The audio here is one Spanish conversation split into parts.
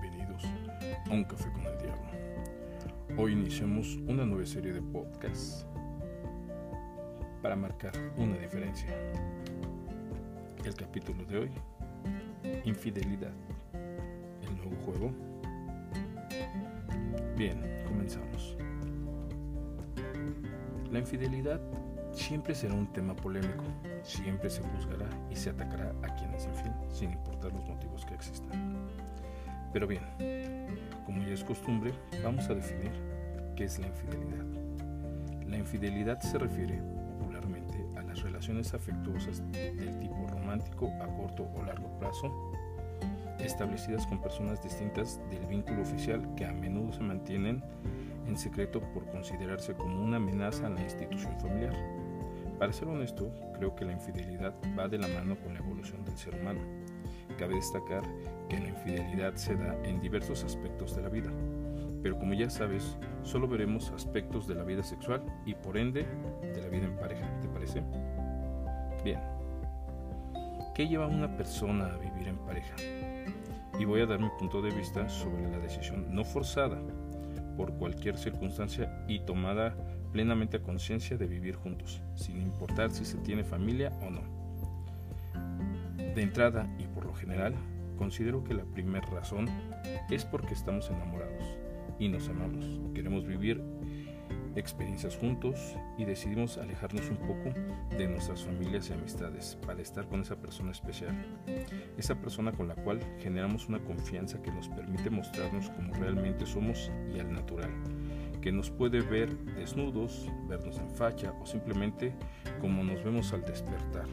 bienvenidos a Un Café con el Diablo. Hoy iniciamos una nueva serie de podcasts para marcar una diferencia. El capítulo de hoy, Infidelidad, el nuevo juego. Bien, comenzamos. La infidelidad siempre será un tema polémico, siempre se juzgará y se atacará a quien es infiel, sin importar los motivos que existan. Pero bien, como ya es costumbre, vamos a definir qué es la infidelidad. La infidelidad se refiere popularmente a las relaciones afectuosas del tipo romántico a corto o largo plazo, establecidas con personas distintas del vínculo oficial que a menudo se mantienen en secreto por considerarse como una amenaza a la institución familiar. Para ser honesto, creo que la infidelidad va de la mano con la evolución del ser humano. Cabe destacar que la infidelidad se da en diversos aspectos de la vida, pero como ya sabes, solo veremos aspectos de la vida sexual y por ende de la vida en pareja, ¿te parece? Bien, ¿qué lleva a una persona a vivir en pareja? Y voy a dar mi punto de vista sobre la decisión no forzada por cualquier circunstancia y tomada plenamente a conciencia de vivir juntos, sin importar si se tiene familia o no. De entrada y por lo general, considero que la primera razón es porque estamos enamorados y nos amamos, queremos vivir experiencias juntos y decidimos alejarnos un poco de nuestras familias y amistades para estar con esa persona especial, esa persona con la cual generamos una confianza que nos permite mostrarnos como realmente somos y al natural que nos puede ver desnudos, vernos en facha o simplemente como nos vemos al despertar.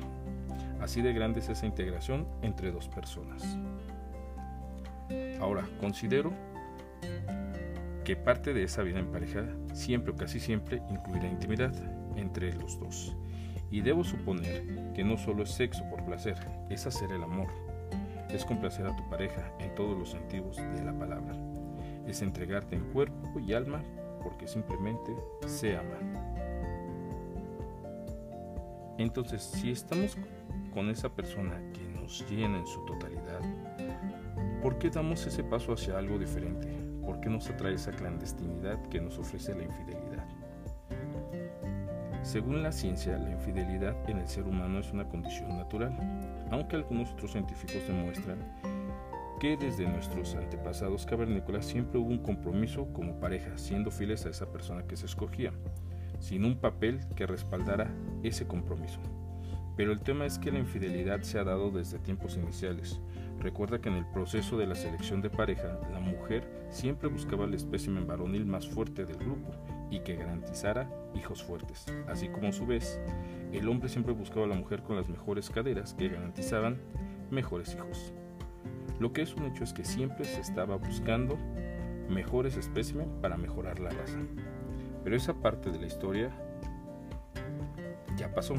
Así de grande es esa integración entre dos personas. Ahora, considero que parte de esa vida en pareja siempre o casi siempre incluirá intimidad entre los dos. Y debo suponer que no solo es sexo por placer, es hacer el amor, es complacer a tu pareja en todos los sentidos de la palabra, es entregarte en cuerpo y alma porque simplemente se aman. Entonces, si estamos con esa persona que nos llena en su totalidad, ¿por qué damos ese paso hacia algo diferente? ¿Por qué nos atrae esa clandestinidad que nos ofrece la infidelidad? Según la ciencia, la infidelidad en el ser humano es una condición natural, aunque algunos otros científicos demuestran que desde nuestros antepasados cavernícolas siempre hubo un compromiso como pareja, siendo fieles a esa persona que se escogía, sin un papel que respaldara ese compromiso. Pero el tema es que la infidelidad se ha dado desde tiempos iniciales. Recuerda que en el proceso de la selección de pareja, la mujer siempre buscaba el espécimen varonil más fuerte del grupo y que garantizara hijos fuertes, así como a su vez, el hombre siempre buscaba a la mujer con las mejores caderas que garantizaban mejores hijos. Lo que es un hecho es que siempre se estaba buscando mejores espécimen para mejorar la raza. Pero esa parte de la historia ya pasó.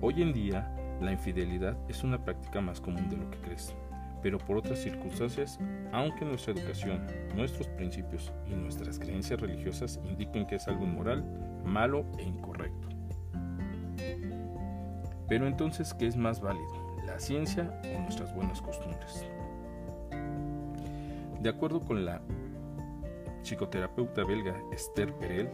Hoy en día la infidelidad es una práctica más común de lo que crees, pero por otras circunstancias, aunque nuestra educación, nuestros principios y nuestras creencias religiosas indiquen que es algo inmoral, malo e incorrecto. Pero entonces, ¿qué es más válido? ¿La ciencia o nuestras buenas costumbres? De acuerdo con la psicoterapeuta belga Esther Perel,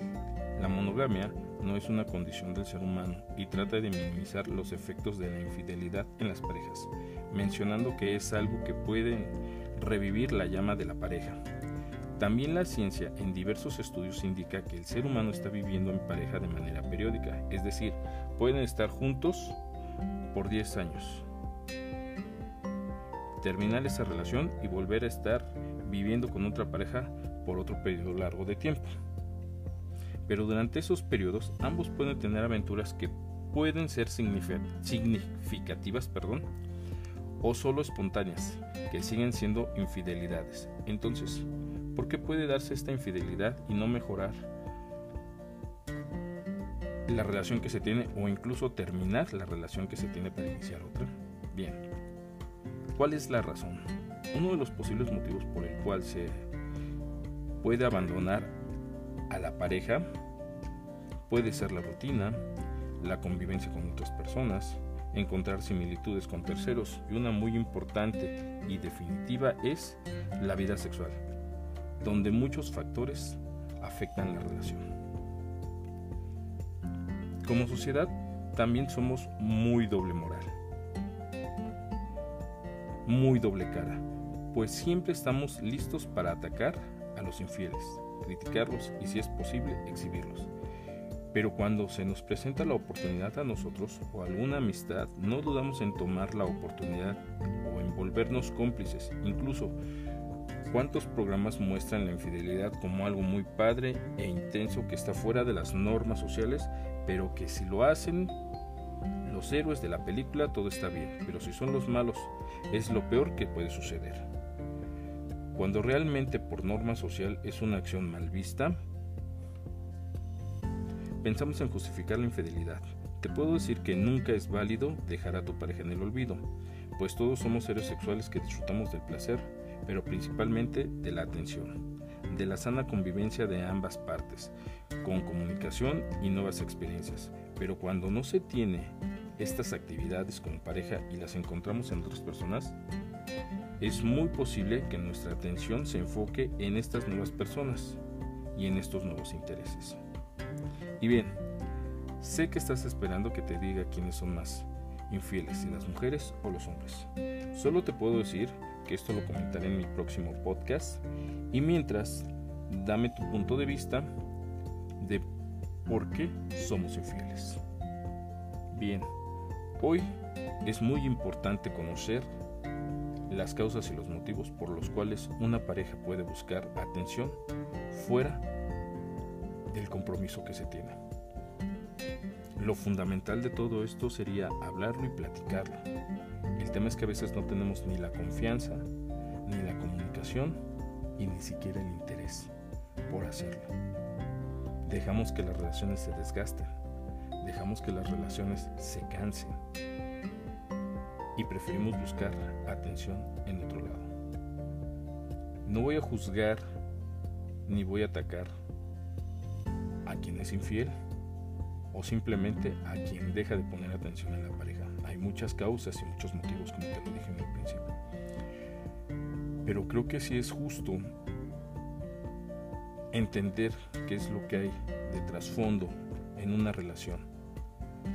la monogamia no es una condición del ser humano y trata de minimizar los efectos de la infidelidad en las parejas, mencionando que es algo que puede revivir la llama de la pareja. También la ciencia en diversos estudios indica que el ser humano está viviendo en pareja de manera periódica, es decir, pueden estar juntos por 10 años, terminar esa relación y volver a estar viviendo con otra pareja por otro periodo largo de tiempo. Pero durante esos periodos ambos pueden tener aventuras que pueden ser significativas perdón, o solo espontáneas, que siguen siendo infidelidades. Entonces, ¿por qué puede darse esta infidelidad y no mejorar la relación que se tiene o incluso terminar la relación que se tiene para iniciar otra? Bien, ¿cuál es la razón? Uno de los posibles motivos por el cual se puede abandonar a la pareja puede ser la rutina, la convivencia con otras personas, encontrar similitudes con terceros y una muy importante y definitiva es la vida sexual, donde muchos factores afectan la relación. Como sociedad también somos muy doble moral, muy doble cara, pues siempre estamos listos para atacar a los infieles, criticarlos y si es posible exhibirlos. Pero cuando se nos presenta la oportunidad a nosotros o alguna amistad, no dudamos en tomar la oportunidad o en volvernos cómplices. Incluso, ¿cuántos programas muestran la infidelidad como algo muy padre e intenso que está fuera de las normas sociales, pero que si lo hacen los héroes de la película todo está bien, pero si son los malos es lo peor que puede suceder. Cuando realmente por norma social es una acción mal vista, pensamos en justificar la infidelidad. Te puedo decir que nunca es válido dejar a tu pareja en el olvido, pues todos somos seres sexuales que disfrutamos del placer, pero principalmente de la atención, de la sana convivencia de ambas partes, con comunicación y nuevas experiencias. Pero cuando no se tiene estas actividades como pareja y las encontramos en otras personas, es muy posible que nuestra atención se enfoque en estas nuevas personas y en estos nuevos intereses. Y bien, sé que estás esperando que te diga quiénes son más infieles, si las mujeres o los hombres. Solo te puedo decir que esto lo comentaré en mi próximo podcast y mientras, dame tu punto de vista de por qué somos infieles. Bien, hoy es muy importante conocer las causas y los motivos por los cuales una pareja puede buscar atención fuera del compromiso que se tiene. Lo fundamental de todo esto sería hablarlo y platicarlo. El tema es que a veces no tenemos ni la confianza, ni la comunicación y ni siquiera el interés por hacerlo. Dejamos que las relaciones se desgasten, dejamos que las relaciones se cansen y preferimos buscar atención en otro lado. No voy a juzgar ni voy a atacar a quien es infiel o simplemente a quien deja de poner atención en la pareja. Hay muchas causas y muchos motivos, como te lo dije en el principio. Pero creo que sí es justo entender qué es lo que hay de trasfondo en una relación.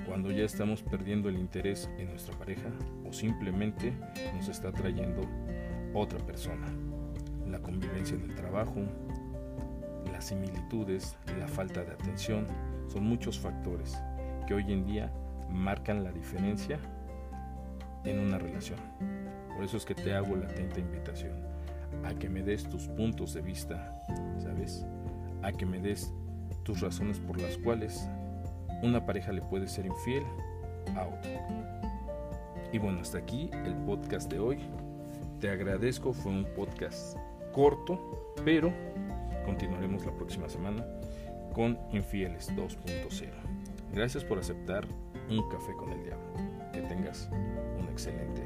Cuando ya estamos perdiendo el interés en nuestra pareja o simplemente nos está trayendo otra persona. La convivencia en el trabajo, las similitudes, la falta de atención, son muchos factores que hoy en día marcan la diferencia en una relación. Por eso es que te hago la atenta invitación a que me des tus puntos de vista, ¿sabes? A que me des tus razones por las cuales una pareja le puede ser infiel a otro. Y bueno, hasta aquí el podcast de hoy. Te agradezco, fue un podcast corto, pero continuaremos la próxima semana con Infieles 2.0. Gracias por aceptar un café con el diablo. Que tengas un excelente